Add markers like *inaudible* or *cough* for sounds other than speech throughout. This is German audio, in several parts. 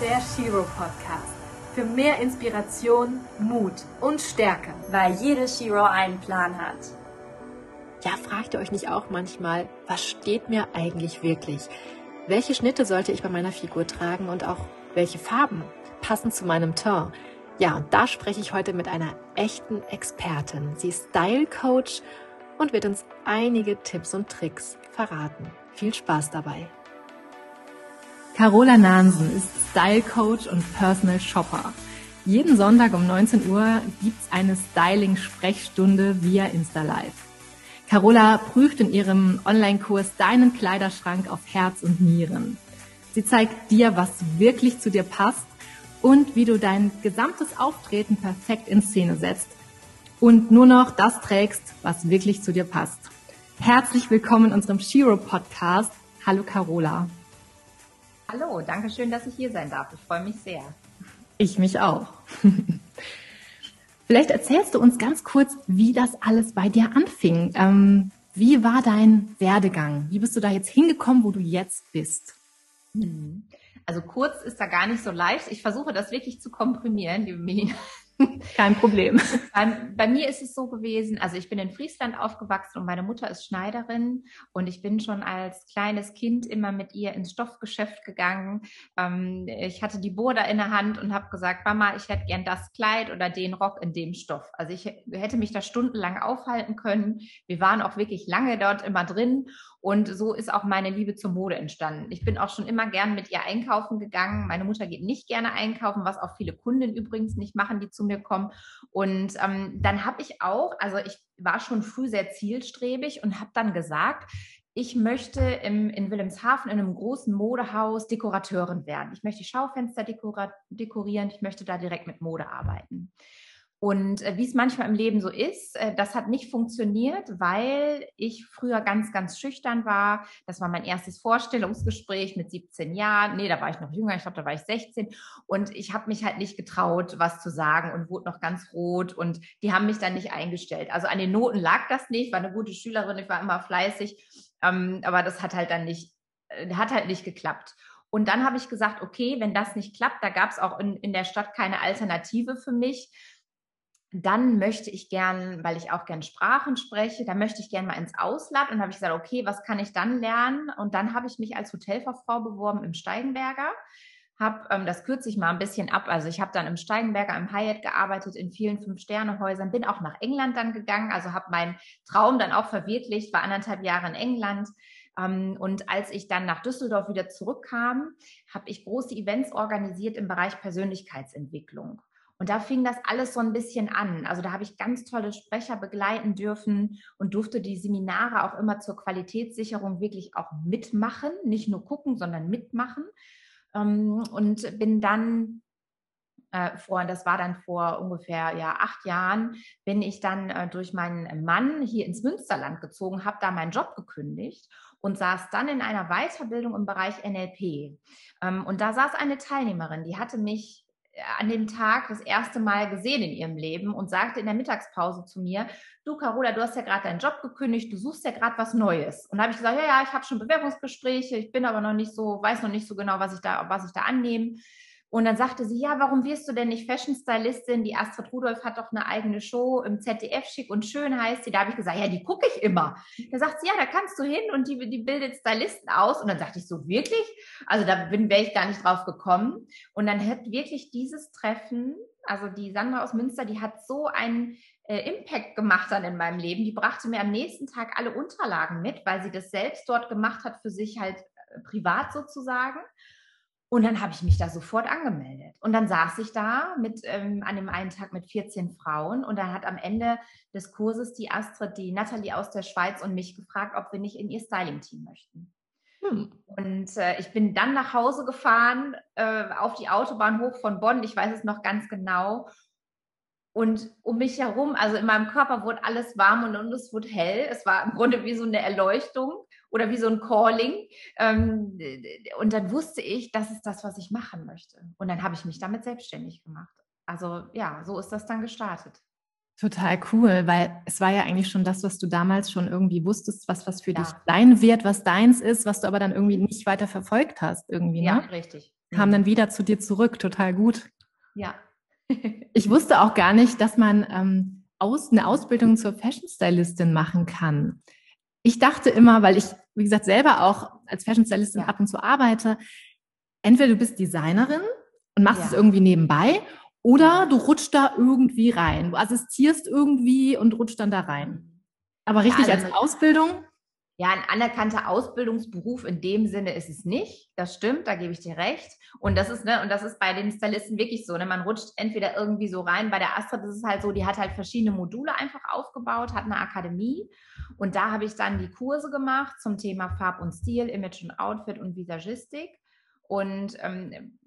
der Shiro Podcast. Für mehr Inspiration, Mut und Stärke. Weil jede Shiro einen Plan hat. Ja, fragt ihr euch nicht auch manchmal, was steht mir eigentlich wirklich? Welche Schnitte sollte ich bei meiner Figur tragen und auch welche Farben passen zu meinem Teint? Ja, und da spreche ich heute mit einer echten Expertin. Sie ist Style Coach und wird uns einige Tipps und Tricks verraten. Viel Spaß dabei. Carola Nansen ist Style Coach und Personal Shopper. Jeden Sonntag um 19 Uhr gibt's eine Styling-Sprechstunde via Insta Live. Carola prüft in ihrem Online-Kurs deinen Kleiderschrank auf Herz und Nieren. Sie zeigt dir, was wirklich zu dir passt und wie du dein gesamtes Auftreten perfekt in Szene setzt und nur noch das trägst, was wirklich zu dir passt. Herzlich willkommen in unserem Shiro Podcast. Hallo Carola. Hallo, danke schön, dass ich hier sein darf. Ich freue mich sehr. Ich mich auch. *laughs* Vielleicht erzählst du uns ganz kurz, wie das alles bei dir anfing. Ähm, wie war dein Werdegang? Wie bist du da jetzt hingekommen, wo du jetzt bist? Hm. Also kurz ist da gar nicht so leicht. Ich versuche das wirklich zu komprimieren, liebe Melina. Kein Problem. *laughs* Bei, bei, mir ist es so gewesen, also ich bin in Friesland aufgewachsen und meine Mutter ist Schneiderin und ich bin schon als kleines Kind immer mit ihr ins Stoffgeschäft gegangen. Ähm, ich hatte die Burda in der Hand und habe gesagt, Mama, ich hätte gern das Kleid oder den Rock in dem Stoff. Also ich hätte mich da stundenlang aufhalten können. Wir waren auch wirklich lange dort immer drin und so ist auch meine Liebe zur Mode entstanden. Ich bin auch schon immer gern mit ihr einkaufen gegangen. Meine Mutter geht nicht gerne einkaufen, was auch viele Kunden übrigens nicht machen, die zu mir kommen. Und ähm, dann habe ich auch, also ich war schon früh sehr zielstrebig und habe dann gesagt, ich möchte im, in Wilhelmshaven in einem großen Modehaus Dekorateurin werden. Ich möchte die Schaufenster dekorieren, ich möchte da direkt mit Mode arbeiten. Und äh, wie es manchmal im Leben so ist, äh, das hat nicht funktioniert, weil ich früher ganz, ganz schüchtern war. Das war mein erstes Vorstellungsgespräch mit 17 Jahren. Nee, da war ich noch jünger, ich glaube, da war ich 16. Und ich habe mich halt nicht getraut, was zu sagen und wurde noch ganz rot. Und die haben mich dann nicht eingestellt. Also an den Noten lag das nicht, war eine gute Schülerin, ich war immer fleißig. Ähm, aber das hat halt dann nicht, äh, hat halt nicht geklappt. Und dann habe ich gesagt, okay, wenn das nicht klappt, da gab es auch in, in der Stadt keine Alternative für mich dann möchte ich gern, weil ich auch gern Sprachen spreche, da möchte ich gern mal ins Ausland und habe ich gesagt, okay, was kann ich dann lernen? Und dann habe ich mich als Hotelfachfrau beworben im Steigenberger. Hab, ähm, das kürze ich mal ein bisschen ab. Also ich habe dann im Steigenberger im Hyatt gearbeitet, in vielen Fünf-Sterne-Häusern, bin auch nach England dann gegangen, also habe meinen Traum dann auch verwirklicht, war anderthalb Jahre in England. Ähm, und als ich dann nach Düsseldorf wieder zurückkam, habe ich große Events organisiert im Bereich Persönlichkeitsentwicklung. Und da fing das alles so ein bisschen an. Also da habe ich ganz tolle Sprecher begleiten dürfen und durfte die Seminare auch immer zur Qualitätssicherung wirklich auch mitmachen, nicht nur gucken, sondern mitmachen. Ähm, und bin dann äh, vor, das war dann vor ungefähr ja, acht Jahren, bin ich dann äh, durch meinen Mann hier ins Münsterland gezogen, habe da meinen Job gekündigt und saß dann in einer Weiterbildung im Bereich NLP. Ähm, und da saß eine Teilnehmerin, die hatte mich an dem Tag das erste Mal gesehen in ihrem Leben und sagte in der Mittagspause zu mir, du Carola, du hast ja gerade deinen Job gekündigt, du suchst ja gerade was Neues. Und da habe ich gesagt, ja, ja, ich habe schon Bewerbungsgespräche, ich bin aber noch nicht so, weiß noch nicht so genau, was ich da, was ich da annehme. Und dann sagte sie, ja, warum wirst du denn nicht Fashion Stylistin? Die Astrid Rudolph hat doch eine eigene Show im ZDF, schick und schön heißt sie. Da habe ich gesagt, ja, die gucke ich immer. Da sagt sie, ja, da kannst du hin und die, die bildet Stylisten aus. Und dann sagte ich so, wirklich? Also da wäre ich gar nicht drauf gekommen. Und dann hat wirklich dieses Treffen, also die Sandra aus Münster, die hat so einen äh, Impact gemacht dann in meinem Leben. Die brachte mir am nächsten Tag alle Unterlagen mit, weil sie das selbst dort gemacht hat, für sich halt äh, privat sozusagen. Und dann habe ich mich da sofort angemeldet. Und dann saß ich da mit ähm, an dem einen Tag mit 14 Frauen und dann hat am Ende des Kurses die Astrid, die Natalie aus der Schweiz und mich gefragt, ob wir nicht in ihr Styling-Team möchten. Hm. Und äh, ich bin dann nach Hause gefahren äh, auf die Autobahn hoch von Bonn. Ich weiß es noch ganz genau. Und um mich herum, also in meinem Körper wurde alles warm und, und es wurde hell. Es war im Grunde wie so eine Erleuchtung oder wie so ein Calling. Ähm, und dann wusste ich, das ist das, was ich machen möchte. Und dann habe ich mich damit selbstständig gemacht. Also ja, so ist das dann gestartet. Total cool, weil es war ja eigentlich schon das, was du damals schon irgendwie wusstest, was was für ja. dich sein wird, was deins ist, was du aber dann irgendwie nicht weiter verfolgt hast irgendwie. Ne? Ja, richtig. kam dann wieder zu dir zurück. Total gut. Ja. *laughs* ich wusste auch gar nicht, dass man ähm, aus, eine Ausbildung zur Fashion Stylistin machen kann. Ich dachte immer, weil ich, wie gesagt, selber auch als Fashion Stylistin Ja. ab und zu arbeite, entweder du bist Designerin und machst Ja. es irgendwie nebenbei oder du rutschst da irgendwie rein. Du assistierst irgendwie und rutschst dann da rein. Aber richtig Ja, als also- Ausbildung? Ja, ein anerkannter Ausbildungsberuf in dem Sinne ist es nicht. Das stimmt, da gebe ich dir recht. Und das ist, ne, und das ist bei den Stylisten wirklich so, ne? Man rutscht entweder irgendwie so rein. Bei der Astrid ist es halt so, die hat halt verschiedene Module einfach aufgebaut, hat eine Akademie. Und da habe ich dann die Kurse gemacht zum Thema Farb und Stil, Image und Outfit und Visagistik. Und ähm,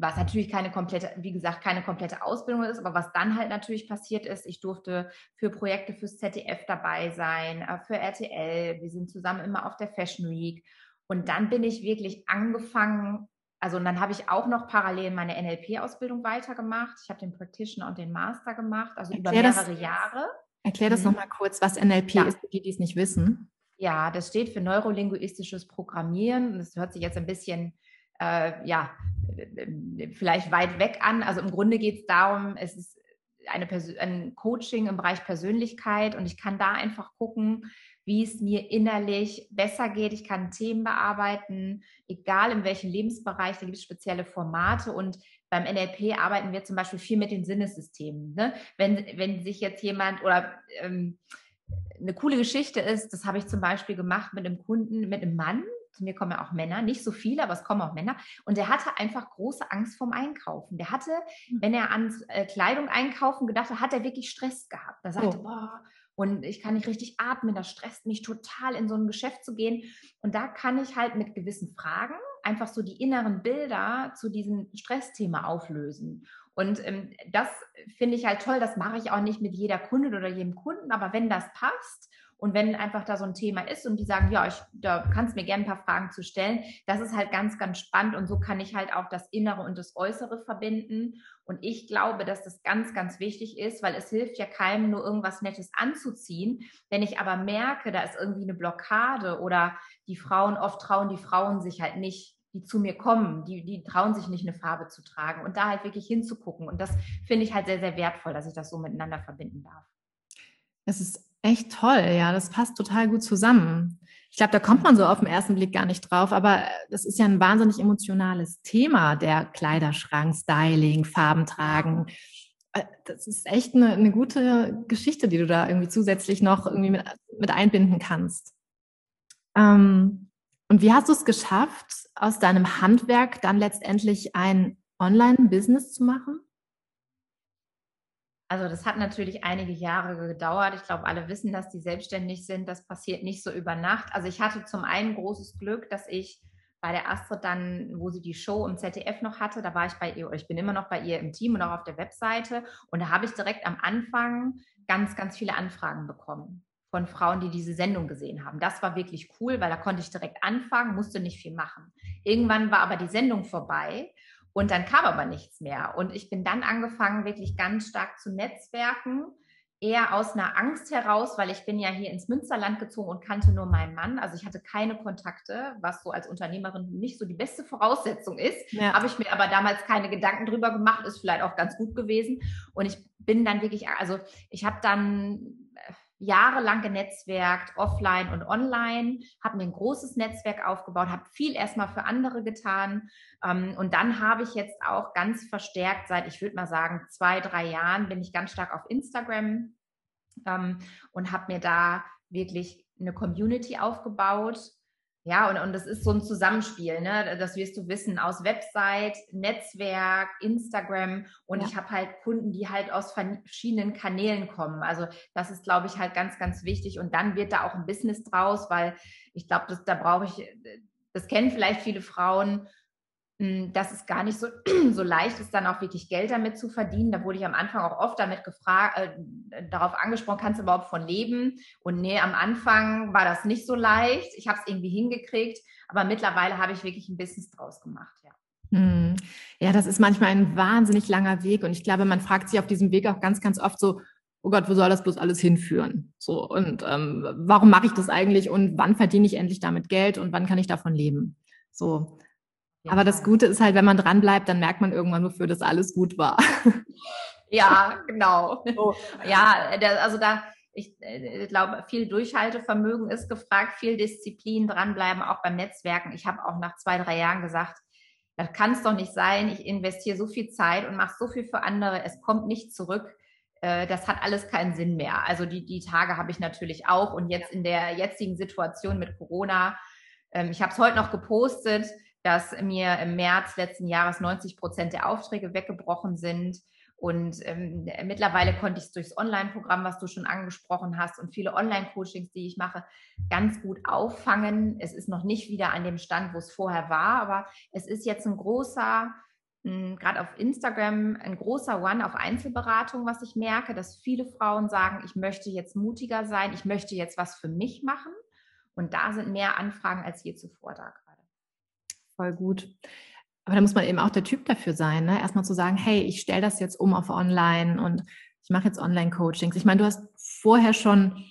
was natürlich keine komplette, wie gesagt, keine komplette Ausbildung ist, aber was dann halt natürlich passiert ist, ich durfte für Projekte fürs ZDF dabei sein, äh, für RTL, wir sind zusammen immer auf der Fashion Week und dann bin ich wirklich angefangen, also und dann habe ich auch noch parallel meine NLP-Ausbildung weitergemacht. Ich habe den Practitioner und den Master gemacht, also über Erklär das- mehrere Jahre. Erklär das Mhm. nochmal kurz, was NLP Ja. ist, für die, die es nicht wissen. Ja, das steht für neurolinguistisches Programmieren. Das hört sich jetzt ein bisschen, äh, ja, vielleicht weit weg an. Also im Grunde geht es darum, es ist eine ein Coaching im Bereich Persönlichkeit und ich kann da einfach gucken, wie es mir innerlich besser geht. Ich kann Themen bearbeiten, egal in welchem Lebensbereich. Da gibt es spezielle Formate und beim NLP arbeiten wir zum Beispiel viel mit den Sinnessystemen. Ne? Wenn, wenn sich jetzt jemand oder ähm, eine coole Geschichte ist, das habe ich zum Beispiel gemacht mit einem Kunden, mit einem Mann. Zu mir kommen ja auch Männer, nicht so viele, aber es kommen auch Männer. Und der hatte einfach große Angst vorm Einkaufen. Der hatte, wenn er an äh, Kleidung einkaufen gedacht hat, hat er wirklich Stress gehabt. Da sagte, Oh. boah, und ich kann nicht richtig atmen, das stresst mich total, in so ein Geschäft zu gehen. Und da kann ich halt mit gewissen Fragen einfach so die inneren Bilder zu diesem Stressthema auflösen. Und ähm, das finde ich halt toll. Das mache ich auch nicht mit jeder Kundin oder jedem Kunden, aber wenn das passt und wenn einfach da so ein Thema ist und die sagen, ja, ich, da kannst mir gerne ein paar Fragen zu stellen, das ist halt ganz, ganz spannend und so kann ich halt auch das Innere und das Äußere verbinden. Und ich glaube, dass das ganz, ganz wichtig ist, weil es hilft ja keinem, nur irgendwas Nettes anzuziehen. Wenn ich aber merke, da ist irgendwie eine Blockade oder die Frauen, oft trauen die Frauen sich halt nicht, die zu mir kommen, die, die trauen sich nicht, eine Farbe zu tragen und da halt wirklich hinzugucken. Und das finde ich halt sehr, sehr wertvoll, dass ich das so miteinander verbinden darf. Das ist echt toll, ja, das passt total gut zusammen. Ich glaube, da kommt man so auf den ersten Blick gar nicht drauf, aber das ist ja ein wahnsinnig emotionales Thema, der Kleiderschrank, Styling, Farben tragen. Äh, Das ist echt eine, eine gute Geschichte, die du da irgendwie zusätzlich noch irgendwie mit, mit einbinden kannst. Ähm, und wie hast du es geschafft, aus deinem Handwerk dann letztendlich ein Online-Business zu machen? Also das hat natürlich einige Jahre gedauert. Ich glaube, alle wissen, dass die selbstständig sind. Das passiert nicht so über Nacht. Also ich hatte zum einen großes Glück, dass ich bei der Astrid dann, wo sie die Show im ZDF noch hatte, da war ich bei ihr, ich bin immer noch bei ihr im Team und auch auf der Webseite. Und da habe ich direkt am Anfang ganz, ganz viele Anfragen bekommen von Frauen, die diese Sendung gesehen haben. Das war wirklich cool, weil da konnte ich direkt anfangen, musste nicht viel machen. Irgendwann war aber die Sendung vorbei und dann kam aber nichts mehr. Und ich bin dann angefangen, wirklich ganz stark zu netzwerken, eher aus einer Angst heraus, weil ich bin ja hier ins Münsterland gezogen und kannte nur meinen Mann. Also ich hatte keine Kontakte, was so als Unternehmerin nicht so die beste Voraussetzung ist. Ja. Habe ich mir aber damals keine Gedanken drüber gemacht, ist vielleicht auch ganz gut gewesen. Und ich bin dann wirklich, also ich habe dann jahrelang genetzwerkt, offline und online, habe mir ein großes Netzwerk aufgebaut, habe viel erstmal für andere getan. Ähm, und dann habe ich jetzt auch ganz verstärkt, seit ich würde mal sagen, zwei, drei Jahren, bin ich ganz stark auf Instagram ähm, und habe mir da wirklich eine Community aufgebaut. Ja, und, und das ist so ein Zusammenspiel, ne? Das wirst du wissen, aus Website, Netzwerk, Instagram und Ja. ich habe halt Kunden, die halt aus verschiedenen Kanälen kommen. Also das ist, glaube ich, halt ganz, ganz wichtig. Und dann wird da auch ein Business draus, weil ich glaube, da brauche ich, das kennen vielleicht viele Frauen, dass es gar nicht so, *clears throat* so leicht ist, dann auch wirklich Geld damit zu verdienen. Da wurde ich am Anfang auch oft damit gefragt, äh, darauf angesprochen, kannst du überhaupt von leben? Und nee, am Anfang war das nicht so leicht. Ich habe es irgendwie hingekriegt, aber mittlerweile habe ich wirklich ein Business draus gemacht, ja. Hm. Ja, das ist manchmal ein wahnsinnig langer Weg und ich glaube, man fragt sich auf diesem Weg auch ganz, ganz oft so, oh Gott, wo soll das bloß alles hinführen? So, und ähm, warum mache ich das eigentlich und wann verdiene ich endlich damit Geld und wann kann ich davon leben? So. Aber das Gute ist halt, wenn man dran bleibt, dann merkt man irgendwann, wofür das alles gut war. *laughs* Ja, genau. So. Ja, also da, ich äh, glaube, viel Durchhaltevermögen ist gefragt, viel Disziplin, dranbleiben, auch beim Netzwerken. Ich habe auch nach zwei, drei Jahren gesagt, das kann es doch nicht sein. Ich investiere so viel Zeit und mache so viel für andere. Es kommt nicht zurück. Äh, das hat alles keinen Sinn mehr. Also die, die Tage habe ich natürlich auch. Und jetzt in der jetzigen Situation mit Corona, ähm, ich habe es heute noch gepostet, dass mir im März letzten Jahres 90 Prozent der Aufträge weggebrochen sind. Und ähm, mittlerweile konnte ich es durchs Online-Programm, was du schon angesprochen hast, und viele Online-Coachings, die ich mache, ganz gut auffangen. Es ist noch nicht wieder an dem Stand, wo es vorher war, aber es ist jetzt ein großer, hm, gerade auf Instagram, ein großer One auf Einzelberatung, was ich merke, dass viele Frauen sagen, ich möchte jetzt mutiger sein, ich möchte jetzt was für mich machen. Und da sind mehr Anfragen als je zuvor da. Voll gut. Aber da muss man eben auch der Typ dafür sein, ne? erstmal zu sagen, hey, ich stelle das jetzt um auf Online und ich mache jetzt Online-Coachings. Ich meine, du hast vorher schon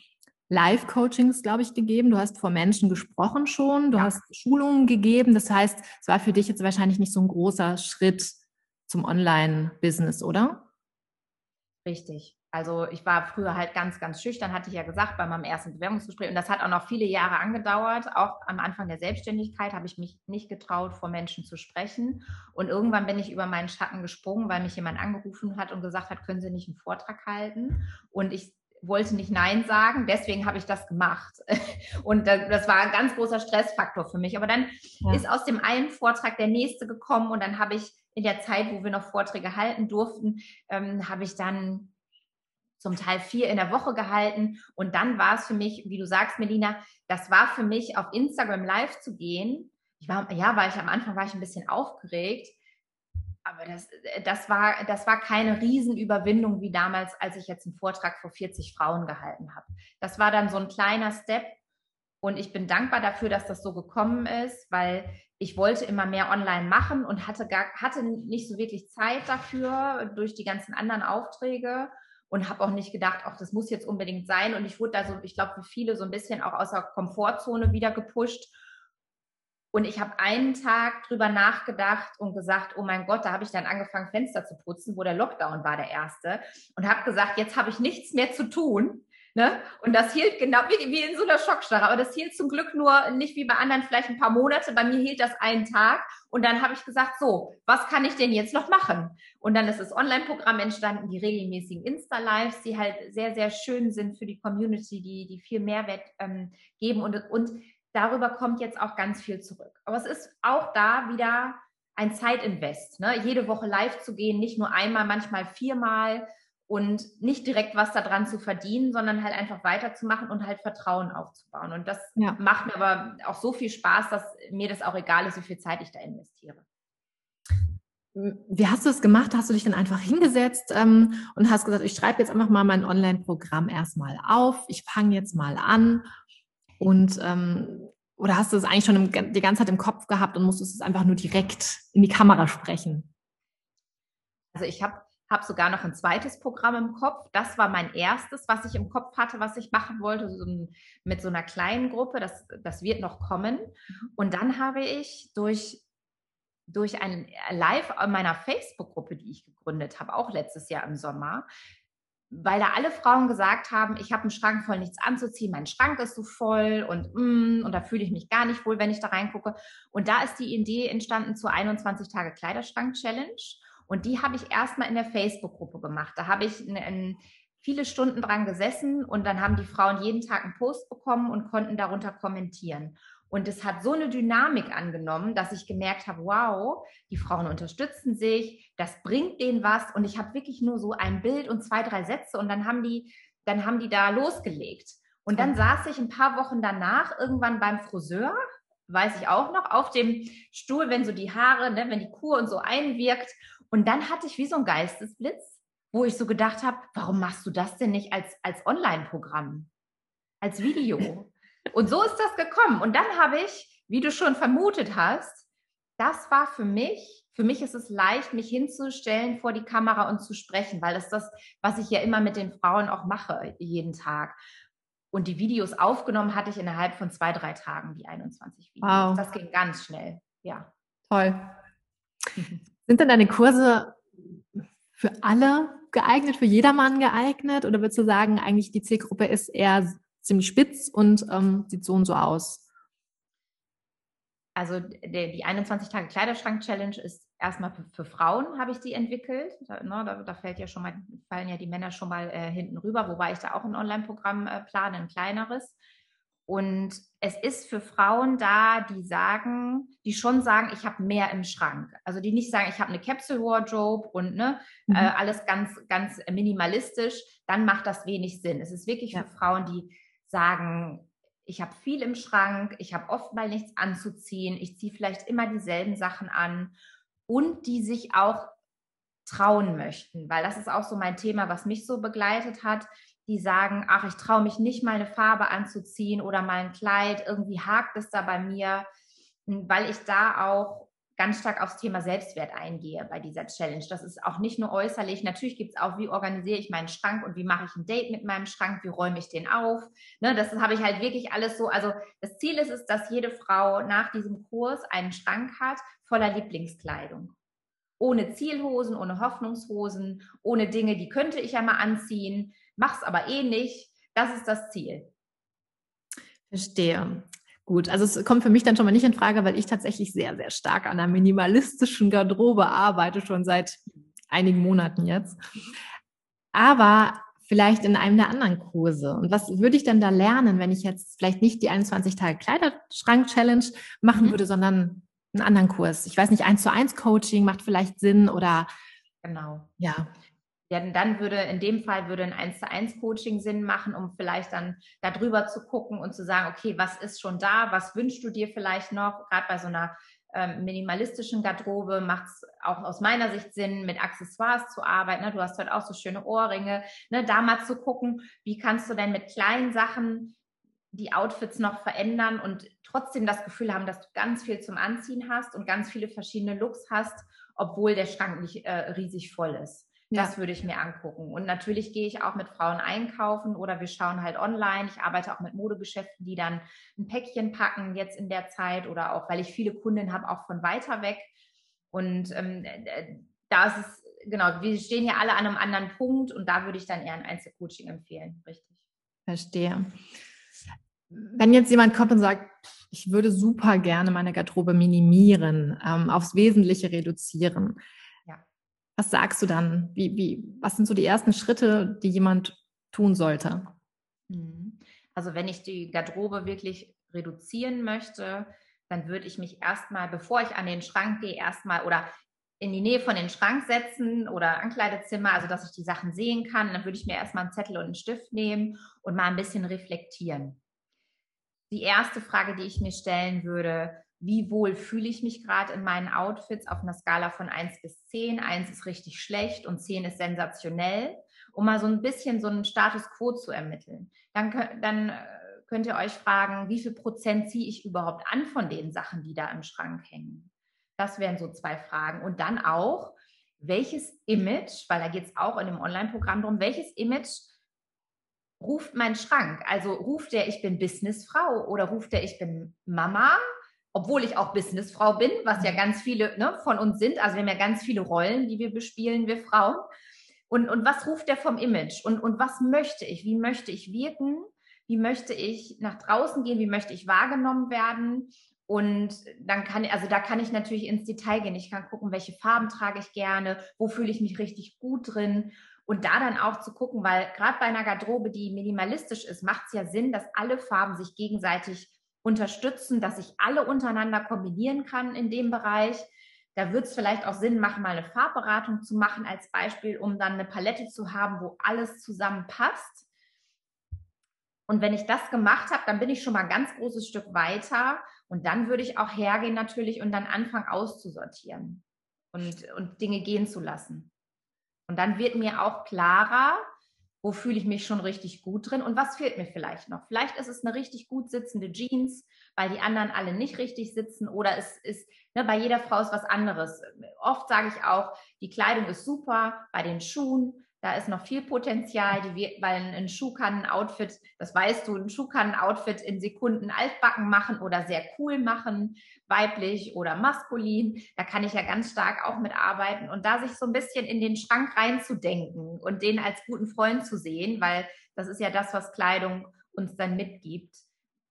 Live-Coachings, glaube ich, gegeben. Du hast vor Menschen gesprochen schon. Du ja. hast Schulungen gegeben. Das heißt, es war für dich jetzt wahrscheinlich nicht so ein großer Schritt zum Online-Business, oder? Richtig. Also ich war früher halt ganz, ganz schüchtern, hatte ich ja gesagt, bei meinem ersten Bewerbungsgespräch. Und das hat auch noch viele Jahre angedauert. Auch am Anfang der Selbstständigkeit habe ich mich nicht getraut, vor Menschen zu sprechen. Und irgendwann bin ich über meinen Schatten gesprungen, weil mich jemand angerufen hat und gesagt hat, können Sie nicht einen Vortrag halten? Und ich wollte nicht Nein sagen, deswegen habe ich das gemacht. *laughs* Und das war ein ganz großer Stressfaktor für mich. Aber dann ja. ist aus dem einen Vortrag der nächste gekommen und dann habe ich in der Zeit, wo wir noch Vorträge halten durften, ähm, habe ich dann zum Teil vier in der Woche gehalten. Und dann war es für mich, wie du sagst, Melina, das war für mich auf Instagram live zu gehen. Ich war, ja, war ich am Anfang war ich ein bisschen aufgeregt. Aber das, das, war, das war keine Riesenüberwindung wie damals, als ich jetzt einen Vortrag vor 40 Frauen gehalten habe. Das war dann so ein kleiner Step. Und ich bin dankbar dafür, dass das so gekommen ist, weil ich wollte immer mehr online machen und hatte gar, hatte nicht so wirklich Zeit dafür durch die ganzen anderen Aufträge und habe auch nicht gedacht, ach, das muss jetzt unbedingt sein. Und ich wurde da so, ich glaube, wie viele so ein bisschen auch aus der Komfortzone wieder gepusht. Und ich habe einen Tag drüber nachgedacht und gesagt, oh mein Gott, da habe ich dann angefangen, Fenster zu putzen, wo der Lockdown war, der erste. Und habe gesagt, jetzt habe ich nichts mehr zu tun. Ne? Und das hielt genau wie, wie in so einer Schockstarre. Aber das hielt zum Glück nur nicht wie bei anderen vielleicht ein paar Monate. Bei mir hielt das einen Tag. Und dann habe ich gesagt, so, was kann ich denn jetzt noch machen? Und dann ist das Online-Programm entstanden, die regelmäßigen Insta-Lives, die halt sehr, sehr schön sind für die Community, die, die viel Mehrwert ähm, geben. Und, und darüber kommt jetzt auch ganz viel zurück. Aber es ist auch da wieder ein Zeitinvest, ne? jede Woche live zu gehen, nicht nur einmal, manchmal viermal und nicht direkt was daran zu verdienen, sondern halt einfach weiterzumachen und halt Vertrauen aufzubauen. Und das ja. macht mir aber auch so viel Spaß, dass mir das auch egal ist, wie viel Zeit ich da investiere. Wie hast du es gemacht? Hast du dich dann einfach hingesetzt ähm, und hast gesagt, ich schreibe jetzt einfach mal mein Online-Programm erstmal auf, ich fange jetzt mal an und ähm, oder hast du es eigentlich schon im, die ganze Zeit im Kopf gehabt und musstest es einfach nur direkt in die Kamera sprechen? Also ich habe habe sogar noch ein zweites Programm im Kopf. Das war mein erstes, was ich im Kopf hatte, was ich machen wollte, so mit so einer kleinen Gruppe. Das, das wird noch kommen. Mhm. Und dann habe ich durch, durch ein Live in meiner Facebook-Gruppe, die ich gegründet habe, auch letztes Jahr im Sommer, weil da alle Frauen gesagt haben, ich habe einen Schrank voll nichts anzuziehen, mein Schrank ist so voll und mm, und da fühle ich mich gar nicht wohl, wenn ich da reingucke. Und da ist die Idee entstanden zur 21 Tage Kleiderschrank Challenge. Und die habe ich erstmal in der Facebook-Gruppe gemacht. Da habe ich in, in viele Stunden dran gesessen und dann haben die Frauen jeden Tag einen Post bekommen und konnten darunter kommentieren. Und es hat so eine Dynamik angenommen, dass ich gemerkt habe, wow, die Frauen unterstützen sich, das bringt denen was. Und ich habe wirklich nur so ein Bild und zwei, drei Sätze und dann haben die, dann haben die da losgelegt. Und dann saß ich ein paar Wochen danach irgendwann beim Friseur, weiß ich auch noch, auf dem Stuhl, wenn so die Haare, ne, wenn die Kur und so einwirkt. Und dann hatte ich wie so ein Geistesblitz, wo ich so gedacht habe, warum machst du das denn nicht als, als Online-Programm, als Video? *laughs* Und so ist das gekommen. Und dann habe ich, wie du schon vermutet hast, das war für mich, für mich ist es leicht, mich hinzustellen vor die Kamera und zu sprechen, weil das das, was ich ja immer mit den Frauen auch mache, jeden Tag. Und die Videos aufgenommen hatte ich innerhalb von zwei, drei Tagen, die 21 Videos. Wow. Das ging ganz schnell, ja. Toll. *laughs* Sind denn deine Kurse für alle geeignet, für jedermann geeignet? Oder würdest du sagen, eigentlich die Zielgruppe ist eher ziemlich spitz und ähm, sieht so und so aus? Also die, die 21 Tage Kleiderschrank Challenge ist erstmal für, für Frauen habe ich die entwickelt. Da, ne, da, da, fällt ja schon mal, fallen ja die Männer schon mal äh, hinten rüber, wobei ich da auch ein Online-Programm äh, plane, ein kleineres. Und es ist für Frauen da, die sagen, die schon sagen, ich habe mehr im Schrank. Also die nicht sagen, ich habe eine Capsule Wardrobe und ne, mhm. äh, alles ganz, ganz minimalistisch, dann macht das wenig Sinn. Es ist wirklich ja. für Frauen, die sagen, ich habe viel im Schrank, ich habe oft mal nichts anzuziehen, ich ziehe vielleicht immer dieselben Sachen an und die sich auch trauen möchten, weil das ist auch so mein Thema, was mich so begleitet hat die sagen, ach, ich traue mich nicht mal eine Farbe anzuziehen oder mal ein Kleid, irgendwie hakt es da bei mir, weil ich da auch ganz stark aufs Thema Selbstwert eingehe bei dieser Challenge. Das ist auch nicht nur äußerlich. Natürlich gibt es auch, wie organisiere ich meinen Schrank und wie mache ich ein Date mit meinem Schrank, wie räume ich den auf. Ne, das habe ich halt wirklich alles so. Also das Ziel ist es, dass jede Frau nach diesem Kurs einen Schrank hat voller Lieblingskleidung. Ohne Zielhosen, ohne Hoffnungshosen, ohne Dinge, die könnte ich ja mal anziehen mach's aber eh nicht. Das ist das Ziel. Verstehe. Gut, also es kommt für mich dann schon mal nicht in Frage, weil ich tatsächlich sehr, sehr stark an einer minimalistischen Garderobe arbeite, schon seit einigen Monaten jetzt. Aber vielleicht in einem der anderen Kurse. Und was würde ich denn da lernen, wenn ich jetzt vielleicht nicht die 21 Tage Kleiderschrank-Challenge machen mhm. würde, sondern einen anderen Kurs? Ich weiß nicht, eins zu eins Coaching macht vielleicht Sinn oder genau. Ja. Ja, dann würde in dem Fall würde ein 1 zu 1 Coaching Sinn machen, um vielleicht dann darüber zu gucken und zu sagen, okay, was ist schon da, was wünschst du dir vielleicht noch? Gerade bei so einer ähm, minimalistischen Garderobe macht es auch aus meiner Sicht Sinn, mit Accessoires zu arbeiten. Ne? Du hast heute auch so schöne Ohrringe. Ne? Da mal zu gucken, wie kannst du denn mit kleinen Sachen die Outfits noch verändern und trotzdem das Gefühl haben, dass du ganz viel zum Anziehen hast und ganz viele verschiedene Looks hast, obwohl der Schrank nicht äh, riesig voll ist. Das ja. würde ich mir angucken. Und natürlich gehe ich auch mit Frauen einkaufen oder wir schauen halt online. Ich arbeite auch mit Modegeschäften, die dann ein Päckchen packen jetzt in der Zeit oder auch, weil ich viele Kundinnen habe, auch von weiter weg. Und ähm, da ist es, genau, wir stehen ja alle an einem anderen Punkt und da würde ich dann eher ein Einzelcoaching empfehlen, richtig. Verstehe. Wenn jetzt jemand kommt und sagt, ich würde super gerne meine Garderobe minimieren, ähm, aufs Wesentliche reduzieren, was sagst du dann? Wie, wie, was sind so die ersten Schritte, die jemand tun sollte? Mhm. Also wenn ich die Garderobe wirklich reduzieren möchte, dann würde ich mich erstmal, bevor ich an den Schrank gehe, erstmal oder in die Nähe von den Schrank setzen oder Ankleidezimmer, also dass ich die Sachen sehen kann. Dann würde ich mir erstmal einen Zettel und einen Stift nehmen und mal ein bisschen reflektieren. Die erste Frage, die ich mir stellen würde, wie wohl fühle ich mich gerade in meinen Outfits auf einer Skala von 1 bis 10. 1 ist richtig schlecht und 10 ist sensationell, um mal so ein bisschen so einen Status quo zu ermitteln. Dann, dann äh, könnt ihr euch fragen, wie viel Prozent ziehe ich überhaupt an von den Sachen, die da im Schrank hängen? Das wären so zwei Fragen. Und dann auch, welches Image, weil da geht es auch in dem Online-Programm darum, welches Image ruft mein Schrank? Also ruft der, ich bin Businessfrau oder ruft der, ich bin Mama obwohl ich auch Businessfrau bin, was ja ganz viele ne, von uns sind. Also wir haben ja ganz viele Rollen, die wir bespielen, wir Frauen. Und, und was ruft der vom Image? Und, und was möchte ich? Wie möchte ich wirken? Wie möchte ich nach draußen gehen? Wie möchte ich wahrgenommen werden? Und dann kann, also da kann ich natürlich ins Detail gehen. Ich kann gucken, welche Farben trage ich gerne, wo fühle ich mich richtig gut drin. Und da dann auch zu gucken, weil gerade bei einer Garderobe, die minimalistisch ist, macht es ja Sinn, dass alle Farben sich gegenseitig unterstützen, dass ich alle untereinander kombinieren kann in dem Bereich. Da wird es vielleicht auch Sinn machen, mal eine Farbberatung zu machen als Beispiel, um dann eine Palette zu haben, wo alles zusammenpasst. Und wenn ich das gemacht habe, dann bin ich schon mal ein ganz großes Stück weiter. Und dann würde ich auch hergehen natürlich und dann anfangen auszusortieren und, und Dinge gehen zu lassen. Und dann wird mir auch klarer, wo fühle ich mich schon richtig gut drin und was fehlt mir vielleicht noch? Vielleicht ist es eine richtig gut sitzende Jeans, weil die anderen alle nicht richtig sitzen oder es ist, ne, bei jeder Frau ist was anderes. Oft sage ich auch, die Kleidung ist super, bei den Schuhen Da ist noch viel Potenzial, die, weil ein Schuh kann ein Outfit, das weißt du, ein Schuh kann ein Outfit in Sekunden altbacken machen oder sehr cool machen, weiblich oder maskulin. Da kann ich ja ganz stark auch mitarbeiten und da sich so ein bisschen in den Schrank reinzudenken und den als guten Freund zu sehen, weil das ist ja das, was Kleidung uns dann mitgibt.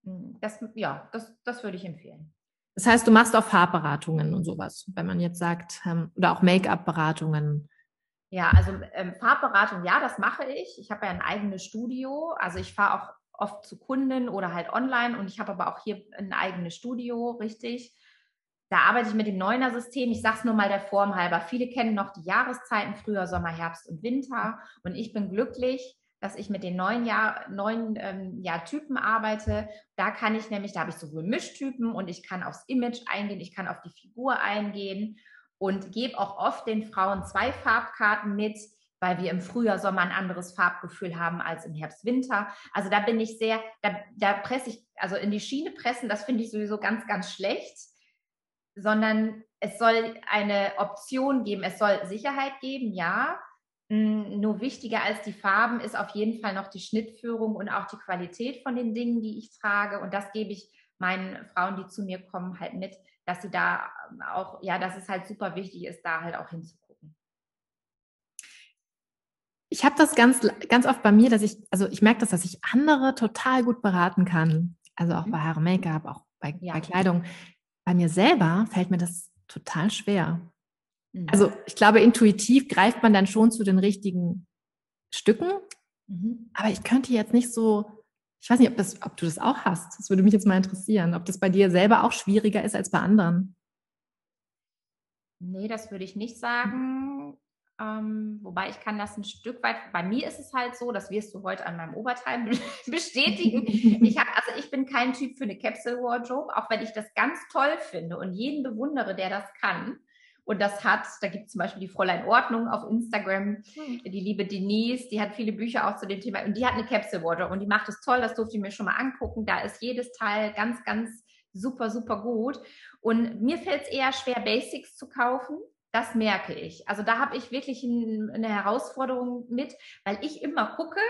Hm, das, ja, das, das würde ich empfehlen. Das heißt, du machst auch Farbberatungen und sowas, wenn man jetzt sagt, ähm, oder auch Make-up-Beratungen. Ja, also ähm, Farbberatung, ja, das mache ich. Ich habe ja ein eigenes Studio. Also ich fahre auch oft zu Kunden oder halt online und ich habe aber auch hier ein eigenes Studio, richtig. Da arbeite ich mit dem Neuner-System. Ich sage es nur mal der Form halber. Viele kennen noch die Jahreszeiten, Frühjahr, Sommer, Herbst und Winter. Und ich bin glücklich, dass ich mit den neuen, Jahr, neuen ähm, ja, Typen arbeite. Da kann ich nämlich, da habe ich sowohl Mischtypen und ich kann aufs Image eingehen, ich kann auf die Figur eingehen und gebe auch oft den Frauen zwei Farbkarten mit, weil wir im Frühjahr, Sommer ein anderes Farbgefühl haben als im Herbst, Winter. Also da bin ich sehr, da, da presse ich, also in die Schiene pressen, das finde ich sowieso ganz, ganz schlecht, sondern es soll eine Option geben, es soll Sicherheit geben, ja, hm, nur wichtiger als die Farben ist auf jeden Fall noch die Schnittführung und auch die Qualität von den Dingen, die ich trage. Und das gebe ich meinen Frauen, die zu mir kommen, halt mit, dass sie da auch, ja, dass es halt super wichtig ist, da halt auch hinzugucken. Ich habe das ganz, ganz oft bei mir, dass ich, also ich merke das, dass ich andere total gut beraten kann. Also auch bei mhm. Haare, Make-up, auch bei, ja. bei Kleidung. Bei mir selber fällt mir das total schwer. Mhm. Also ich glaube, intuitiv greift man dann schon zu den richtigen Stücken. Mhm. Aber ich könnte jetzt nicht so, ich weiß nicht, ob, das, ob du das auch hast. Das würde mich jetzt mal interessieren, ob das bei dir selber auch schwieriger ist als bei anderen. Nee, das würde ich nicht sagen. Ähm, wobei ich kann das ein Stück weit, bei mir ist es halt so, das wirst du heute an meinem Oberteil *laughs* bestätigen. Ich hab, also ich bin kein Typ für eine Capsule Wardrobe, auch wenn ich das ganz toll finde und jeden bewundere, der das kann. Und das hat, da gibt es zum Beispiel die Fräulein Ordnung auf Instagram, hm. die liebe Denise, die hat viele Bücher auch zu dem Thema und die hat eine Capsule Wardrobe und die macht es toll, das durfte ich mir schon mal angucken. Da ist jedes Teil ganz, ganz super, super gut. Und mir fällt es eher schwer, Basics zu kaufen. Das merke ich. Also da habe ich wirklich ein, eine Herausforderung mit, weil ich immer gucke,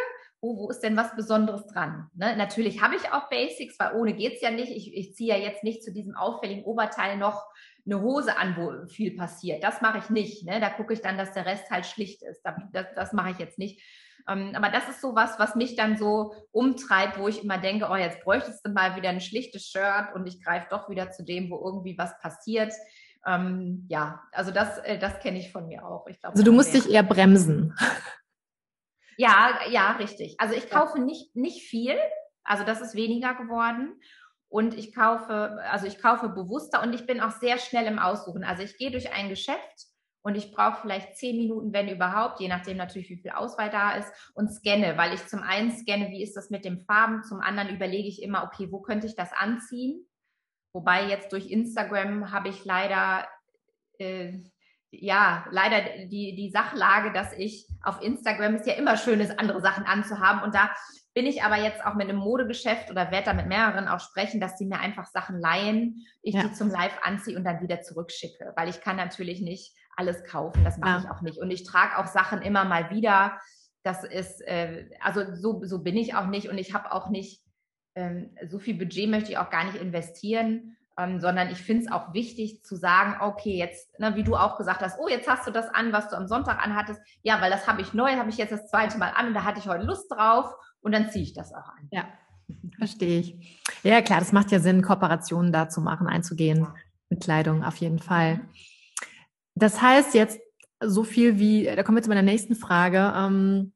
wo, wo ist denn was Besonderes dran? Ne? Natürlich habe ich auch Basics, weil ohne geht es ja nicht. Ich, ich ziehe ja jetzt nicht zu diesem auffälligen Oberteil noch eine Hose an, wo viel passiert. Das mache ich nicht. Ne? Da gucke ich dann, dass der Rest halt schlicht ist. Das, das mache ich jetzt nicht. Ähm, aber das ist so was, was mich dann so umtreibt, wo ich immer denke, oh, jetzt bräuchtest du mal wieder ein schlichtes Shirt und ich greife doch wieder zu dem, wo irgendwie was passiert. Ähm, ja, also das, äh, das kenne ich von mir auch. Glaub, also du musst dich eher bremsen. Ja, ja, richtig. Also ich kaufe nicht, nicht viel. Also das ist weniger geworden und ich kaufe, also ich kaufe bewusster und ich bin auch sehr schnell im Aussuchen. Also ich gehe durch ein Geschäft und ich brauche vielleicht zehn Minuten, wenn überhaupt, je nachdem natürlich, wie viel Auswahl da ist, und scanne, weil ich zum einen scanne, wie ist das mit den Farben, zum anderen überlege ich immer, okay, wo könnte ich das anziehen? Wobei jetzt durch Instagram habe ich leider, äh, ja, leider die, die Sachlage, dass ich auf Instagram ist ja immer schön ist, andere Sachen anzuhaben und da bin ich aber jetzt auch mit einem Modegeschäft oder werde da mit mehreren auch sprechen, dass die mir einfach Sachen leihen, ich ja. die zum Live anziehe und dann wieder zurückschicke, weil ich kann natürlich nicht alles kaufen, das mache ja. ich auch nicht. Und ich trage auch Sachen immer mal wieder. Das ist, äh, also so, so bin ich auch nicht und ich habe auch nicht, ähm, so viel Budget möchte ich auch gar nicht investieren. Ähm, sondern ich finde es auch wichtig zu sagen, okay, jetzt, ne, wie du auch gesagt hast, oh, jetzt hast du das an, was du am Sonntag anhattest. Ja, weil das habe ich neu, habe ich jetzt das zweite Mal an und da hatte ich heute Lust drauf und dann ziehe ich das auch an. Ja, verstehe ich. Ja, klar, das macht ja Sinn, Kooperationen da zu machen, einzugehen ja. mit Kleidung, auf jeden Fall. Das heißt jetzt so viel wie, da kommen wir zu meiner nächsten Frage. Ähm,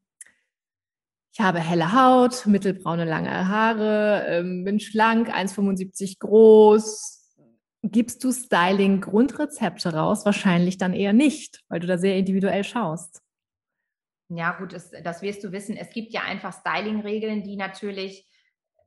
ich habe helle Haut, mittelbraune lange Haare, ähm, bin schlank, 1,75 groß. Gibst du Styling-Grundrezepte raus? Wahrscheinlich dann eher nicht, weil du da sehr individuell schaust. Ja, gut, das, das wirst du wissen. Es gibt ja einfach Styling-Regeln, die natürlich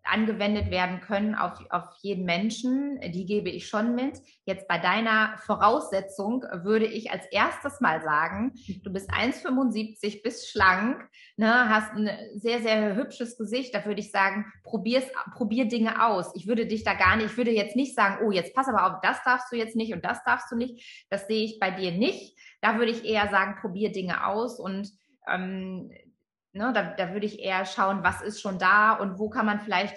angewendet werden können auf, auf jeden Menschen. Die gebe ich schon mit. Jetzt bei deiner Voraussetzung würde ich als erstes mal sagen, du bist 1,75, bist schlank, ne, hast ein sehr, sehr hübsches Gesicht. Da würde ich sagen, probier's, probier Dinge aus. Ich würde dich da gar nicht, ich würde jetzt nicht sagen, oh, jetzt pass aber auf, das darfst du jetzt nicht und das darfst du nicht. Das sehe ich bei dir nicht. Da würde ich eher sagen, probier Dinge aus und Ähm, ne, da, da würde ich eher schauen, was ist schon da und wo kann man vielleicht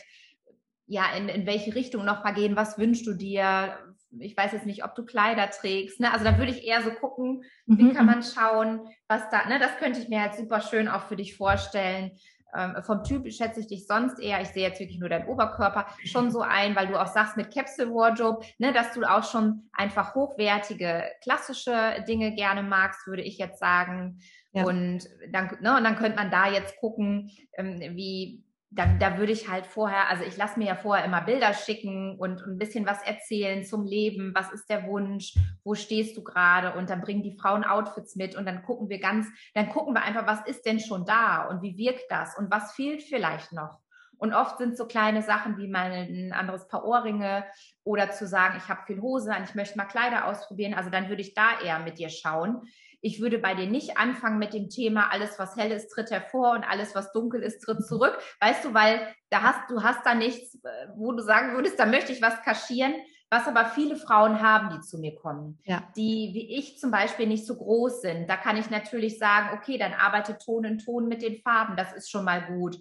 ja, in, in welche Richtung noch mal gehen, was wünschst du dir? Ich weiß jetzt nicht, ob du Kleider trägst. Ne? Also da würde ich eher so gucken, wie mhm. kann man schauen, was da, ne, das könnte ich mir halt super schön auch für dich vorstellen. Ähm, vom Typ schätze ich dich sonst eher, ich sehe jetzt wirklich nur deinen Oberkörper, schon so ein, weil du auch sagst mit Capsule Wardrobe, ne, dass du auch schon einfach hochwertige, klassische Dinge gerne magst, würde ich jetzt sagen. Ja. Und dann, ne, und dann könnte man da jetzt gucken, ähm, wie, da, da würde ich halt vorher, also ich lasse mir ja vorher immer Bilder schicken und, und ein bisschen was erzählen zum Leben. Was ist der Wunsch? Wo stehst du gerade? Und dann bringen die Frauen Outfits mit und dann gucken wir ganz, dann gucken wir einfach, was ist denn schon da und wie wirkt das und was fehlt vielleicht noch? Und oft sind so kleine Sachen wie mal ein anderes Paar Ohrringe oder zu sagen, ich habe viel Hose an, ich möchte mal Kleider ausprobieren. Also dann würde ich da eher mit dir schauen. Ich würde bei dir nicht anfangen mit dem Thema, alles was hell ist, tritt hervor und alles was dunkel ist, tritt zurück. Weißt du, weil da hast, du hast da nichts, äh, wo du sagen würdest, da möchte ich was kaschieren. Was aber viele Frauen haben, die zu mir kommen, ja. die wie ich zum Beispiel nicht so groß sind. Da kann ich natürlich sagen, okay, dann arbeite Ton in Ton mit den Farben, das ist schon mal gut.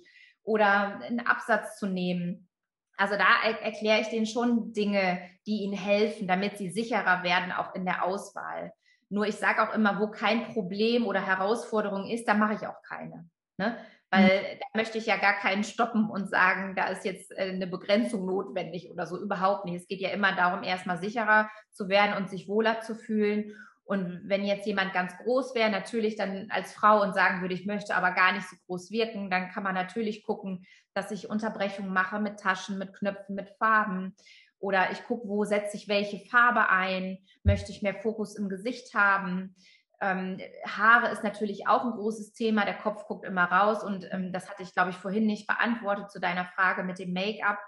Oder einen Absatz zu nehmen. Also da er erkläre ich denen schon Dinge, die ihnen helfen, damit sie sicherer werden, auch in der Auswahl. Nur ich sage auch immer, wo kein Problem oder Herausforderung ist, da mache ich auch keine. Ne? Weil mhm. da möchte ich ja gar keinen stoppen und sagen, da ist jetzt äh, eine Begrenzung notwendig oder so. Überhaupt nicht. Es geht ja immer darum, erstmal sicherer zu werden und sich wohler zu fühlen. Und wenn jetzt jemand ganz groß wäre, natürlich dann als Frau und sagen würde, ich möchte aber gar nicht so groß wirken, dann kann man natürlich gucken, dass ich Unterbrechungen mache mit Taschen, mit Knöpfen, mit Farben. Oder ich gucke, wo setze ich welche Farbe ein? Möchte ich mehr Fokus im Gesicht haben? Ähm, Haare ist natürlich auch ein großes Thema. Der Kopf guckt immer raus und ähm, das hatte ich, glaube ich, vorhin nicht beantwortet zu deiner Frage mit dem Make-up.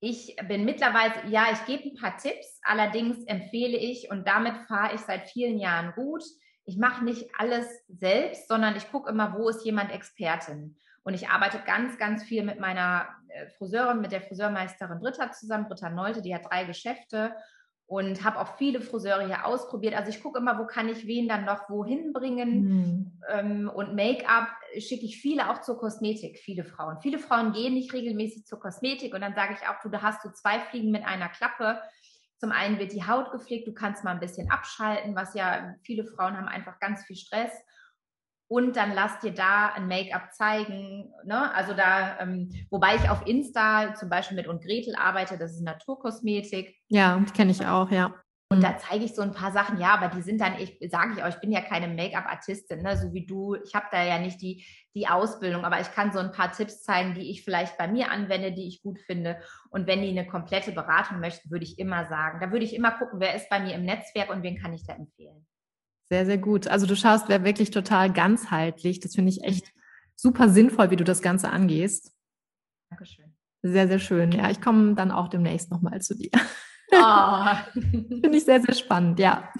Ich bin mittlerweile, ja, ich gebe ein paar Tipps. Allerdings empfehle ich und damit fahre ich seit vielen Jahren gut. Ich mache nicht alles selbst, sondern ich gucke immer, wo ist jemand Expertin. Und ich arbeite ganz, ganz viel mit meiner äh, Friseurin, mit der Friseurmeisterin Britta zusammen, Britta Neute, die hat drei Geschäfte und habe auch viele Friseure hier ausprobiert. Also ich gucke immer, wo kann ich wen dann noch wohin bringen. Mhm. Ähm, und Make-up schicke ich viele auch zur Kosmetik, viele Frauen. Viele Frauen gehen nicht regelmäßig zur Kosmetik und dann sage ich auch, du, da hast du zwei Fliegen mit einer Klappe. Zum einen wird die Haut gepflegt, du kannst mal ein bisschen abschalten, was ja viele Frauen haben einfach ganz viel Stress und dann lass dir da ein Make-up zeigen. Ne? Also da, ähm, wobei ich auf Insta zum Beispiel mit und Gretel arbeite, das ist Naturkosmetik. Ja, die kenne ich auch, ja. Und da zeige ich so ein paar Sachen, ja, aber die sind dann, ich sage ich auch, ich bin ja keine Make-up-Artistin, ne, so wie du. Ich habe da ja nicht die, die Ausbildung, aber ich kann so ein paar Tipps zeigen, die ich vielleicht bei mir anwende, die ich gut finde. Und wenn die eine komplette Beratung möchten, würde ich immer sagen, da würde ich immer gucken, wer ist bei mir im Netzwerk und wen kann ich da empfehlen. Sehr, sehr gut. Also du schaust wirklich total ganzheitlich. Das finde ich echt super sinnvoll, wie du das Ganze angehst. Dankeschön. Sehr, sehr schön. Ja, ich komme dann auch demnächst nochmal zu dir. Oh. *laughs* finde ich sehr, sehr spannend, ja.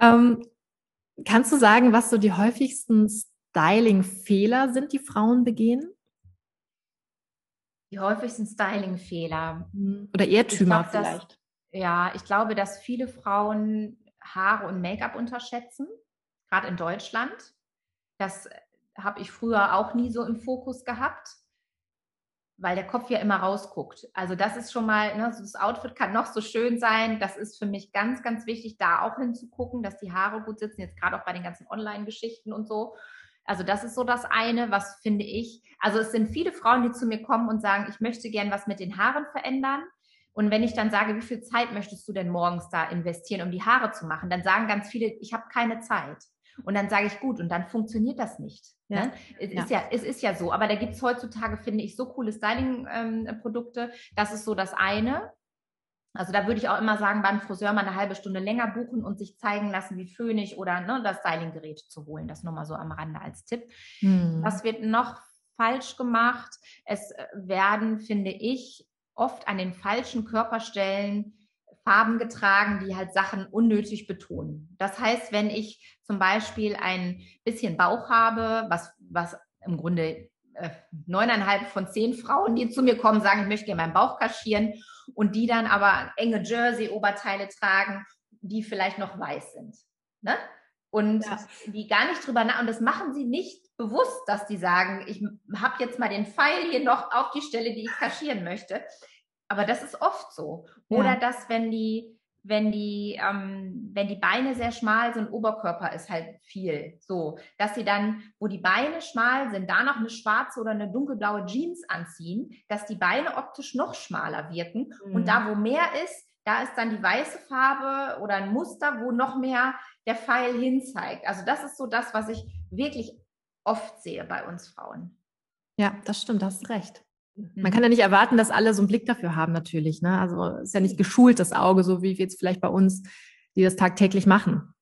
Ähm, kannst du sagen, was so die häufigsten Styling-Fehler sind, die Frauen begehen? Die häufigsten Styling-Fehler. Oder Irrtümer glaub, vielleicht. Dass, ja, ich glaube, dass viele Frauen Haare und Make-up unterschätzen, gerade in Deutschland. Das habe ich früher auch nie so im Fokus gehabt, weil der Kopf ja immer rausguckt. Also das ist schon mal, ne, das Outfit kann noch so schön sein. Das ist für mich ganz, ganz wichtig, da auch hinzugucken, dass die Haare gut sitzen, jetzt gerade auch bei den ganzen Online-Geschichten und so. Also das ist so das eine, was finde ich. Also es sind viele Frauen, die zu mir kommen und sagen, ich möchte gern was mit den Haaren verändern. Und wenn ich dann sage, wie viel Zeit möchtest du denn morgens da investieren, um die Haare zu machen, dann sagen ganz viele, ich habe keine Zeit. Und dann sage ich, gut, und dann funktioniert das nicht. Ja. Ne? Es, ja. Ist ja, es ist ja so, aber da gibt es heutzutage, finde ich, so coole Styling-Produkte. Ähm, das ist so das eine. Also da würde ich auch immer sagen, beim Friseur mal eine halbe Stunde länger buchen und sich zeigen lassen, wie Föhnig oder ne, das Stylinggerät zu holen. Das nur mal so am Rande als Tipp. Hm. Was wird noch falsch gemacht? Es äh, werden, finde ich, oft an den falschen Körperstellen Farben getragen, die halt Sachen unnötig betonen. Das heißt, wenn ich zum Beispiel ein bisschen Bauch habe, was, was im Grunde äh, neuneinhalb von zehn Frauen, die zu mir kommen, sagen, ich möchte gerne meinen Bauch kaschieren und die dann aber enge Jersey-Oberteile tragen, die vielleicht noch weiß sind. Ne? und ja. die gar nicht drüber nach und das machen sie nicht bewusst, dass die sagen, ich habe jetzt mal den Pfeil hier noch auf die Stelle, die ich kaschieren möchte. Aber das ist oft so. Oder ja. dass, wenn die, wenn die, ähm, wenn die Beine sehr schmal sind, Oberkörper ist halt viel. So, dass sie dann, wo die Beine schmal sind, da noch eine schwarze oder eine dunkelblaue Jeans anziehen, dass die Beine optisch noch schmaler wirken. Mhm. Und da, wo mehr ist, da ist dann die weiße Farbe oder ein Muster, wo noch mehr der Pfeil hinzeigt. Also das ist so das, was ich wirklich oft sehe bei uns Frauen. Ja, das stimmt, das ist recht. Man mhm. kann ja nicht erwarten, dass alle so einen Blick dafür haben, natürlich. Ne? Also ist ja nicht geschult, das Auge, so wie wir jetzt vielleicht bei uns, die das tagtäglich machen.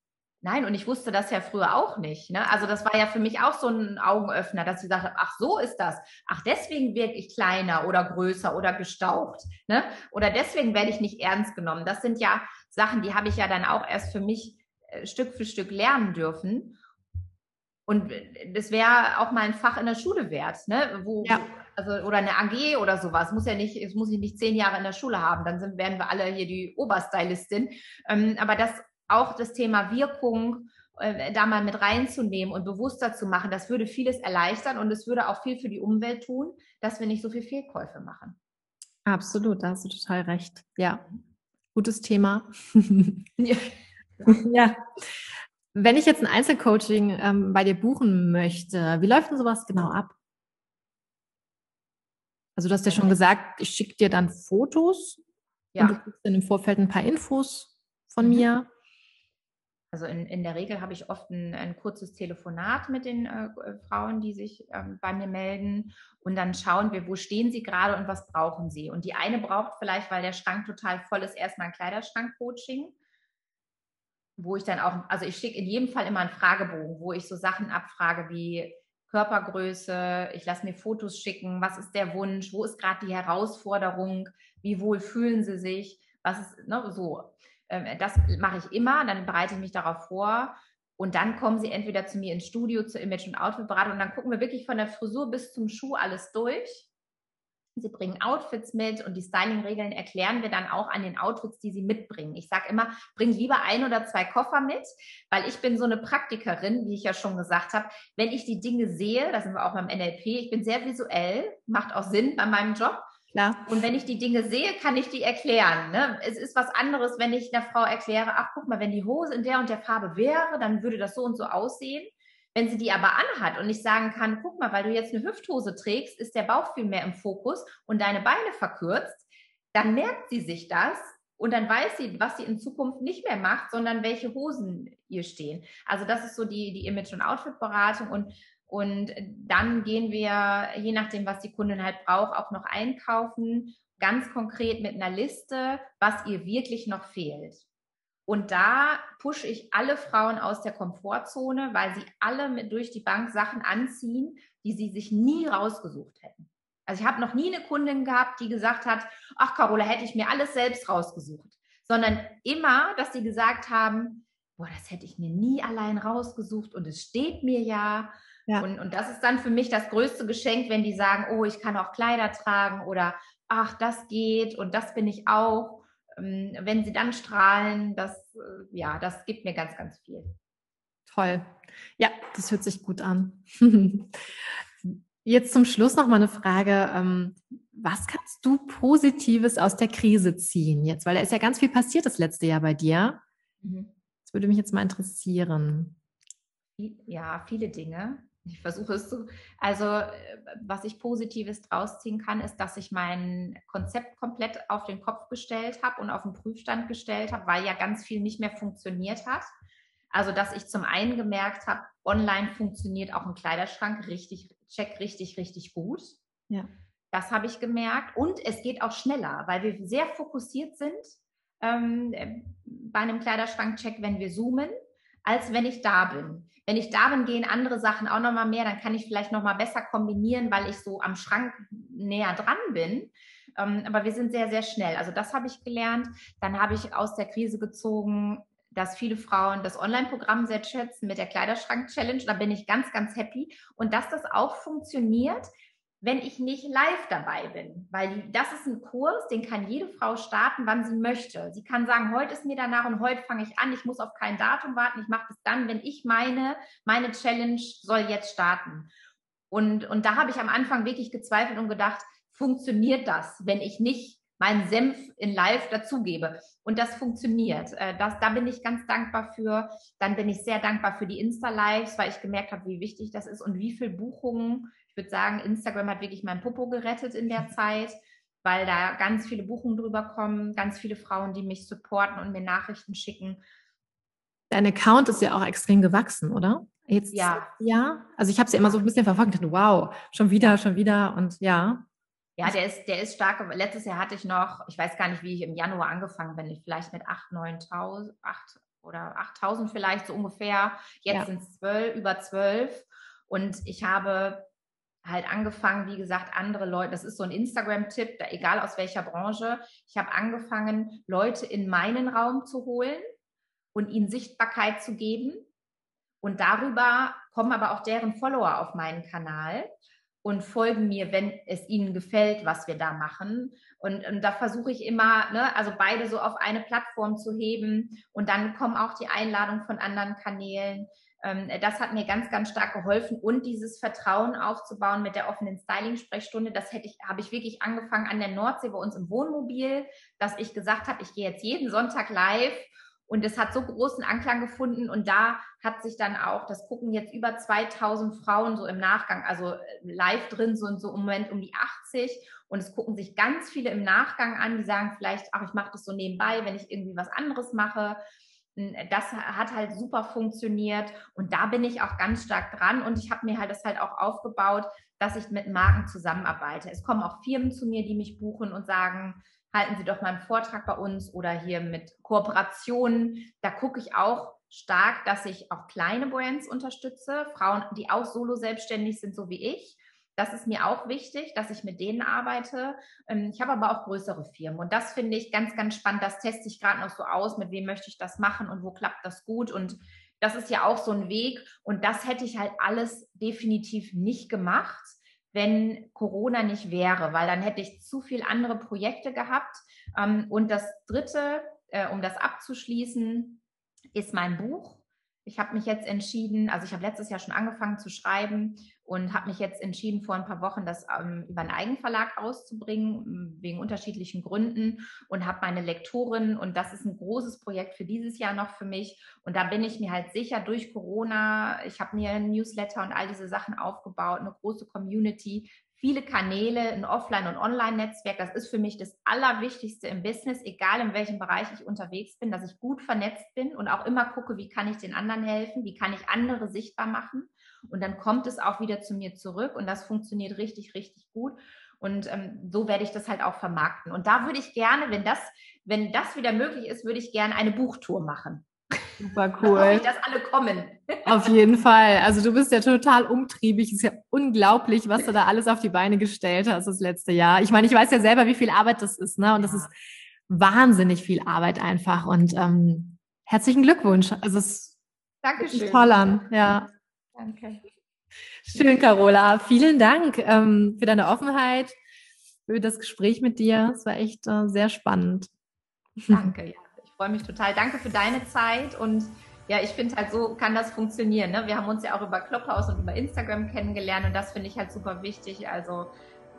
Nein, und ich wusste das ja früher auch nicht. Ne? Also das war ja für mich auch so ein Augenöffner, dass ich sagte, ach so ist das. Ach, deswegen wirke ich kleiner oder größer oder gestaucht. Ne? Oder deswegen werde ich nicht ernst genommen. Das sind ja Sachen, die habe ich ja dann auch erst für mich äh, Stück für Stück lernen dürfen. Und das wäre auch mal ein Fach in der Schule wert, ne? Wo, ja. also, oder eine AG oder sowas. Muss ja nicht, es muss ich nicht zehn Jahre in der Schule haben, dann sind, werden wir alle hier die Oberstylistin. Ähm, aber das auch das Thema Wirkung äh, da mal mit reinzunehmen und bewusster zu machen, das würde vieles erleichtern und es würde auch viel für die Umwelt tun, dass wir nicht so viel Fehlkäufe machen. Absolut, da hast du total recht. Ja, gutes Thema. *laughs* ja. ja. Wenn ich jetzt ein Einzelcoaching ähm, bei dir buchen möchte, wie läuft denn sowas genau ab? Also du hast ja schon gesagt, ich schicke dir dann Fotos ja. und du kriegst dann im Vorfeld ein paar Infos von mhm. mir. Also in, in der Regel habe ich oft ein, ein kurzes Telefonat mit den äh, Frauen, die sich ähm, bei mir melden. Und dann schauen wir, wo stehen sie gerade und was brauchen sie. Und die eine braucht vielleicht, weil der Schrank total voll ist, erstmal ein Kleiderschrank-Coaching, wo ich dann auch, also ich schicke in jedem Fall immer einen Fragebogen, wo ich so Sachen abfrage wie Körpergröße, ich lasse mir Fotos schicken, was ist der Wunsch, wo ist gerade die Herausforderung, wie wohl fühlen sie sich, was ist, ne, so. Ähm, das mache ich immer, dann bereite ich mich darauf vor und dann kommen sie entweder zu mir ins Studio zur Image- und Outfit-Beratung und dann gucken wir wirklich von der Frisur bis zum Schuh alles durch. Sie bringen Outfits mit und die Styling-Regeln erklären wir dann auch an den Outfits, die sie mitbringen. Ich sage immer, bring lieber ein oder zwei Koffer mit, weil ich bin so eine Praktikerin, wie ich ja schon gesagt habe. Wenn ich die Dinge sehe, da sind wir auch beim NLP, ich bin sehr visuell, macht auch Sinn bei meinem Job. Klar. Und wenn ich die Dinge sehe, kann ich die erklären. Ne? Es ist was anderes, wenn ich einer Frau erkläre, ach guck mal, wenn die Hose in der und der Farbe wäre, dann würde das so und so aussehen. Wenn sie die aber anhat und ich sagen kann, guck mal, weil du jetzt eine Hüfthose trägst, ist der Bauch viel mehr im Fokus und deine Beine verkürzt, dann merkt sie sich das und dann weiß sie, was sie in Zukunft nicht mehr macht, sondern welche Hosen ihr stehen. Also das ist so die, die Image- und Outfit-Beratung und und dann gehen wir, je nachdem, was die Kundin halt braucht, auch noch einkaufen, ganz konkret mit einer Liste, was ihr wirklich noch fehlt. Und da pushe ich alle Frauen aus der Komfortzone, weil sie alle mit durch die Bank Sachen anziehen, die sie sich nie rausgesucht hätten. Also ich habe noch nie eine Kundin gehabt, die gesagt hat, ach Carola, hätte ich mir alles selbst rausgesucht, sondern immer, dass sie gesagt haben, boah, das hätte ich mir nie allein rausgesucht und es steht mir ja ja. Und, und das ist dann für mich das größte Geschenk, wenn die sagen, oh, ich kann auch Kleider tragen oder ach, das geht und das bin ich auch. Ähm, wenn sie dann strahlen, das, äh, ja, das gibt mir ganz, ganz viel. Toll. Ja, das hört sich gut an. *laughs* Jetzt zum Schluss noch mal eine Frage. Ähm, was kannst du Positives aus der Krise ziehen jetzt? Weil da ist ja ganz viel passiert das letzte Jahr bei dir. Mhm. Das würde mich jetzt mal interessieren. Ja, viele Dinge. Ich versuche es zu. Also, äh, was ich Positives draus ziehen kann, ist, dass ich mein Konzept komplett auf den Kopf gestellt habe und auf den Prüfstand gestellt habe, weil ja ganz viel nicht mehr funktioniert hat. Also, dass ich zum einen gemerkt habe, online funktioniert auch ein Kleiderschrank richtig, check richtig, richtig gut. Ja. Das habe ich gemerkt. Und es geht auch schneller, weil wir sehr fokussiert sind ähm, bei einem Kleiderschrank-Check, wenn wir zoomen als wenn ich da bin. Wenn ich da bin, gehen andere Sachen auch nochmal mehr, dann kann ich vielleicht nochmal besser kombinieren, weil ich so am Schrank näher dran bin. Ähm, aber wir sind sehr, sehr schnell. Also das habe ich gelernt. Dann habe ich aus der Krise gezogen, dass viele Frauen das Online-Programm sehr schätzen mit der Kleiderschrank-Challenge. Da bin ich ganz, ganz happy. Und dass das auch funktioniert, wenn ich nicht live dabei bin. Weil das ist ein Kurs, den kann jede Frau starten, wann sie möchte. Sie kann sagen, heute ist mir danach und heute fange ich an. Ich muss auf kein Datum warten. Ich mache das dann, wenn ich meine, meine Challenge soll jetzt starten. Und, und da habe ich am Anfang wirklich gezweifelt und gedacht, funktioniert das, wenn ich nicht meinen Senf in Live dazugebe. Und das funktioniert. Äh, das, da bin ich ganz dankbar für. Dann bin ich sehr dankbar für die Insta-Lives, weil ich gemerkt habe, wie wichtig das ist und wie viele Buchungen ich würde sagen, Instagram hat wirklich mein Popo gerettet in der Zeit, weil da ganz viele Buchungen drüber kommen, ganz viele Frauen, die mich supporten und mir Nachrichten schicken. Dein Account ist ja auch extrem gewachsen, oder? Jetzt, ja. Ja. Also ich habe es ja immer so ein bisschen verfolgt und dachte, wow, schon wieder, schon wieder und ja. Ja, der ist, der ist stark. Letztes Jahr hatte ich noch, ich weiß gar nicht, wie ich im Januar angefangen bin, vielleicht mit 8.000, 9.000, 8 oder 8.000 vielleicht so ungefähr. Jetzt ja. sind es 12, über 12. Und ich habe halt angefangen, wie gesagt, andere Leute, das ist so ein Instagram-Tipp, egal aus welcher Branche, ich habe angefangen, Leute in meinen Raum zu holen und ihnen Sichtbarkeit zu geben. Und darüber kommen aber auch deren Follower auf meinen Kanal und folgen mir, wenn es ihnen gefällt, was wir da machen. Und, und da versuche ich immer, ne, also beide so auf eine Plattform zu heben. Und dann kommen auch die Einladungen von anderen Kanälen. Ähm, das hat mir ganz, ganz stark geholfen und dieses Vertrauen aufzubauen mit der offenen Styling-Sprechstunde. Das hätte ich, habe ich wirklich angefangen an der Nordsee bei uns im Wohnmobil, dass ich gesagt habe, ich gehe jetzt jeden Sonntag live und es hat so großen Anklang gefunden und da hat sich dann auch, das gucken jetzt über 2000 Frauen so im Nachgang, also äh, live drin sind so im Moment um die 80 und es gucken sich ganz viele im Nachgang an, die sagen vielleicht, ach, ich mache das so nebenbei, wenn ich irgendwie was anderes mache. Das hat halt super funktioniert und da bin ich auch ganz stark dran und ich habe mir halt das halt auch aufgebaut, dass ich mit Marken zusammenarbeite. Es kommen auch Firmen zu mir, die mich buchen und sagen, halten Sie doch mal einen Vortrag bei uns oder hier mit Kooperationen. Da gucke ich auch stark, dass ich auch kleine Brands unterstütze, Frauen, die auch solo selbstständig sind, so wie ich das ist mir auch wichtig, dass ich mit denen arbeite. Ähm, ich habe aber auch größere Firmen und das finde ich ganz, ganz spannend. Das teste ich gerade noch so aus, mit wem möchte ich das machen und wo klappt das gut und das ist ja auch so ein Weg und das hätte ich halt alles definitiv nicht gemacht, wenn Corona nicht wäre, weil dann hätte ich zu viel andere Projekte gehabt. Ähm, und das Dritte, äh, um das abzuschließen, ist mein Buch. Ich habe mich jetzt entschieden, also ich habe letztes Jahr schon angefangen zu schreiben und habe mich jetzt entschieden, vor ein paar Wochen das ähm, über einen Eigenverlag auszubringen, wegen unterschiedlichen Gründen und habe meine Lektorin und das ist ein großes Projekt für dieses Jahr noch für mich. Und da bin ich mir halt sicher durch Corona, ich habe mir ein Newsletter und all diese Sachen aufgebaut, eine große Community, viele Kanäle, ein Offline- und Online-Netzwerk. Das ist für mich das Allerwichtigste im Business, egal in welchem Bereich ich unterwegs bin, dass ich gut vernetzt bin und auch immer gucke, wie kann ich den anderen helfen, wie kann ich andere sichtbar machen. Und dann kommt es auch wieder zu mir zurück und das funktioniert richtig, richtig gut. Und ähm, so werde ich das halt auch vermarkten. Und da würde ich gerne, wenn das, wenn das wieder möglich ist, würde ich gerne eine Buchtour machen. Super cool. Ich, dass alle kommen. *laughs* Auf jeden Fall. Also du bist ja total umtriebig. Es ist ja unglaublich, was du da alles auf die Beine gestellt hast das letzte Jahr. Ich meine, ich weiß ja selber, wie viel Arbeit das ist, ne? Und das ist wahnsinnig viel Arbeit einfach. Und ähm, herzlichen Glückwunsch. Also es Dankeschön. toll an. Ja. Danke. Schön, Carola. Vielen Dank ähm, für deine Offenheit, für das Gespräch mit dir. Es war echt äh, sehr spannend. Danke, ja freue mich total. Danke für deine Zeit und ja, ich finde halt, so kann das funktionieren. Ne? Wir haben uns ja auch über Clubhouse und über Instagram kennengelernt und das finde ich halt super wichtig. Also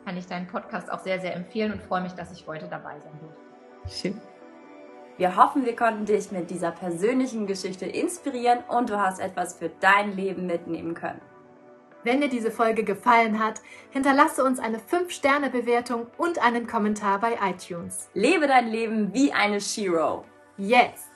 kann ich deinen Podcast auch sehr, sehr empfehlen und freue mich, dass ich heute dabei sein durfte. Schön. Wir hoffen, wir konnten dich mit dieser persönlichen Geschichte inspirieren und du hast etwas für dein Leben mitnehmen können. Wenn dir diese Folge gefallen hat, hinterlasse uns eine 5-Sterne-Bewertung und einen Kommentar bei iTunes. Lebe dein Leben wie eine Shiro. Jetzt!